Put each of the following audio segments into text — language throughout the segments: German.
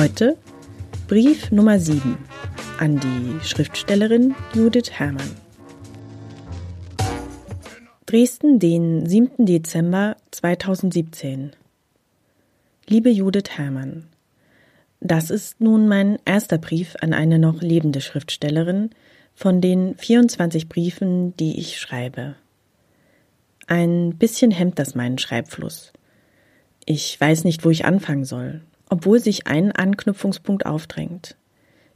Heute Brief Nummer 7 an die Schriftstellerin Judith Herrmann. Dresden, den 7. Dezember 2017. Liebe Judith Herrmann, das ist nun mein erster Brief an eine noch lebende Schriftstellerin von den 24 Briefen, die ich schreibe. Ein bisschen hemmt das meinen Schreibfluss. Ich weiß nicht, wo ich anfangen soll obwohl sich ein Anknüpfungspunkt aufdrängt.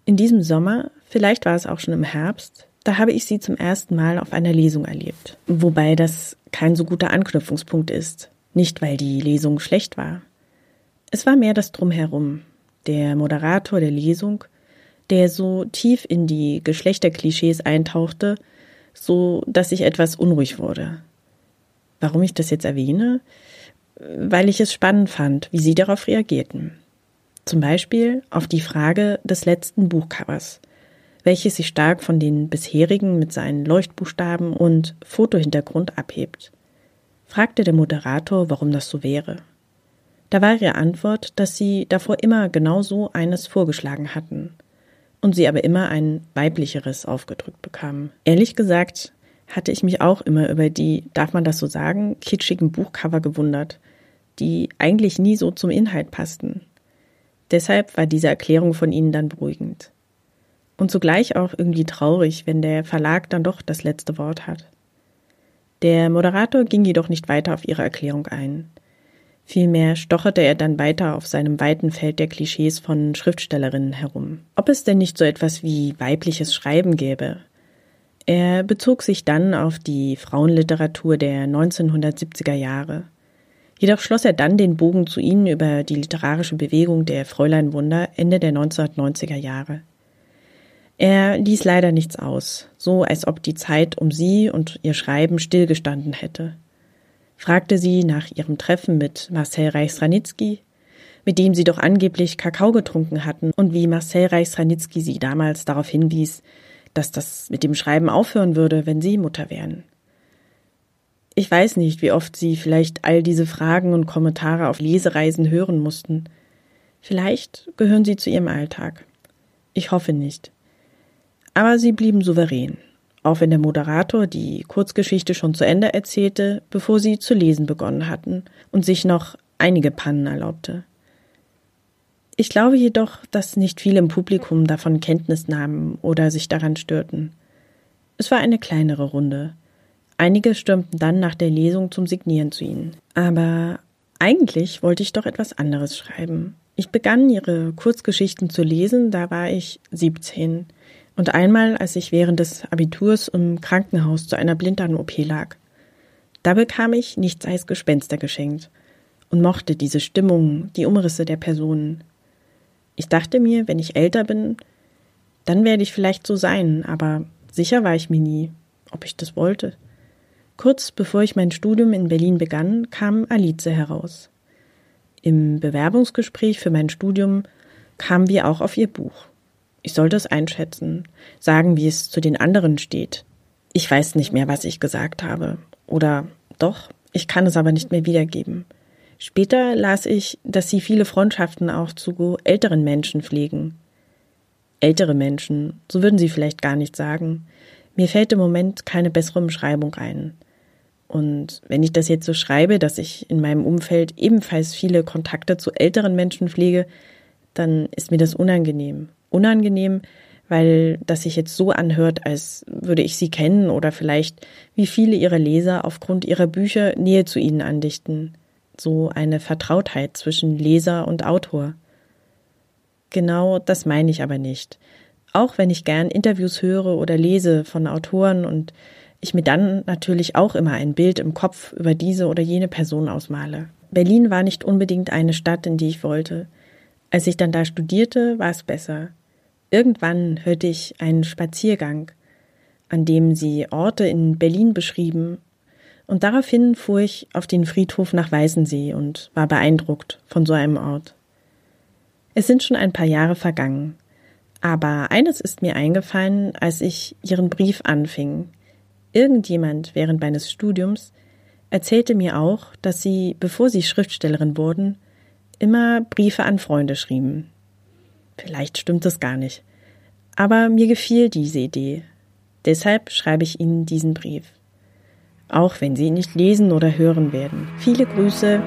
In diesem Sommer, vielleicht war es auch schon im Herbst, da habe ich sie zum ersten Mal auf einer Lesung erlebt. Wobei das kein so guter Anknüpfungspunkt ist. Nicht, weil die Lesung schlecht war. Es war mehr das Drumherum. Der Moderator der Lesung, der so tief in die Geschlechterklischees eintauchte, so dass ich etwas unruhig wurde. Warum ich das jetzt erwähne? Weil ich es spannend fand, wie sie darauf reagierten. Zum Beispiel auf die Frage des letzten Buchcovers, welches sich stark von den bisherigen mit seinen Leuchtbuchstaben und Fotohintergrund abhebt. Fragte der Moderator, warum das so wäre. Da war ihre Antwort, dass sie davor immer genau so eines vorgeschlagen hatten und sie aber immer ein weiblicheres aufgedrückt bekamen. Ehrlich gesagt hatte ich mich auch immer über die, darf man das so sagen, kitschigen Buchcover gewundert, die eigentlich nie so zum Inhalt passten. Deshalb war diese Erklärung von ihnen dann beruhigend. Und zugleich auch irgendwie traurig, wenn der Verlag dann doch das letzte Wort hat. Der Moderator ging jedoch nicht weiter auf ihre Erklärung ein. Vielmehr stocherte er dann weiter auf seinem weiten Feld der Klischees von Schriftstellerinnen herum. Ob es denn nicht so etwas wie weibliches Schreiben gäbe? Er bezog sich dann auf die Frauenliteratur der 1970er Jahre. Jedoch schloss er dann den Bogen zu ihnen über die literarische Bewegung der Fräulein Wunder Ende der 1990er Jahre. Er ließ leider nichts aus, so als ob die Zeit um sie und ihr Schreiben stillgestanden hätte. Fragte sie nach ihrem Treffen mit Marcel Reichsranitzky, mit dem sie doch angeblich Kakao getrunken hatten und wie Marcel Reichsranitzky sie damals darauf hinwies, dass das mit dem Schreiben aufhören würde, wenn sie Mutter wären. Ich weiß nicht, wie oft Sie vielleicht all diese Fragen und Kommentare auf Lesereisen hören mussten. Vielleicht gehören sie zu Ihrem Alltag. Ich hoffe nicht. Aber sie blieben souverän, auch wenn der Moderator die Kurzgeschichte schon zu Ende erzählte, bevor sie zu lesen begonnen hatten und sich noch einige Pannen erlaubte. Ich glaube jedoch, dass nicht viele im Publikum davon Kenntnis nahmen oder sich daran störten. Es war eine kleinere Runde, Einige stürmten dann nach der Lesung zum Signieren zu ihnen. Aber eigentlich wollte ich doch etwas anderes schreiben. Ich begann ihre Kurzgeschichten zu lesen, da war ich 17. Und einmal, als ich während des Abiturs im Krankenhaus zu einer Blinddarm-OP lag. Da bekam ich nichts als Gespenster geschenkt und mochte diese Stimmung, die Umrisse der Personen. Ich dachte mir, wenn ich älter bin, dann werde ich vielleicht so sein, aber sicher war ich mir nie, ob ich das wollte. Kurz bevor ich mein Studium in Berlin begann, kam Alice heraus. Im Bewerbungsgespräch für mein Studium kamen wir auch auf ihr Buch. Ich sollte es einschätzen, sagen, wie es zu den anderen steht. Ich weiß nicht mehr, was ich gesagt habe. Oder doch, ich kann es aber nicht mehr wiedergeben. Später las ich, dass sie viele Freundschaften auch zu älteren Menschen pflegen. Ältere Menschen, so würden sie vielleicht gar nicht sagen. Mir fällt im Moment keine bessere Umschreibung ein. Und wenn ich das jetzt so schreibe, dass ich in meinem Umfeld ebenfalls viele Kontakte zu älteren Menschen pflege, dann ist mir das unangenehm. Unangenehm, weil das sich jetzt so anhört, als würde ich sie kennen oder vielleicht wie viele ihrer Leser aufgrund ihrer Bücher Nähe zu ihnen andichten. So eine Vertrautheit zwischen Leser und Autor. Genau das meine ich aber nicht. Auch wenn ich gern Interviews höre oder lese von Autoren und ich mir dann natürlich auch immer ein Bild im Kopf über diese oder jene Person ausmale. Berlin war nicht unbedingt eine Stadt, in die ich wollte. Als ich dann da studierte, war es besser. Irgendwann hörte ich einen Spaziergang, an dem sie Orte in Berlin beschrieben, und daraufhin fuhr ich auf den Friedhof nach Weißensee und war beeindruckt von so einem Ort. Es sind schon ein paar Jahre vergangen, aber eines ist mir eingefallen, als ich ihren Brief anfing. Irgendjemand während meines Studiums erzählte mir auch, dass sie, bevor sie Schriftstellerin wurden, immer Briefe an Freunde schrieben. Vielleicht stimmt es gar nicht. Aber mir gefiel diese Idee. Deshalb schreibe ich Ihnen diesen Brief. Auch wenn Sie ihn nicht lesen oder hören werden. Viele Grüße,